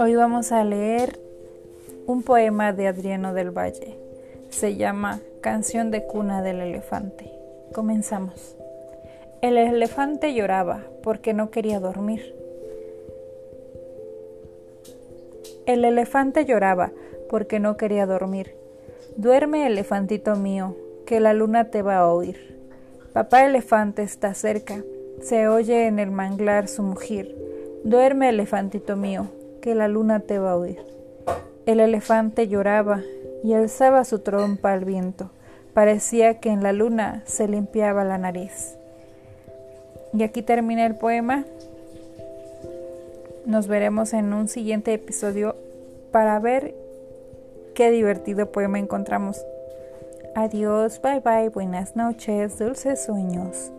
Hoy vamos a leer un poema de Adriano del Valle. Se llama Canción de cuna del elefante. Comenzamos. El elefante lloraba porque no quería dormir. El elefante lloraba porque no quería dormir. Duerme, elefantito mío, que la luna te va a oír. Papá elefante está cerca, se oye en el manglar su mugir. Duerme, elefantito mío, que la luna te va a oír. El elefante lloraba y alzaba su trompa al viento. Parecía que en la luna se limpiaba la nariz. Y aquí termina el poema. Nos veremos en un siguiente episodio para ver qué divertido poema encontramos. Adiós, bye bye, buenas noches, dulces sueños.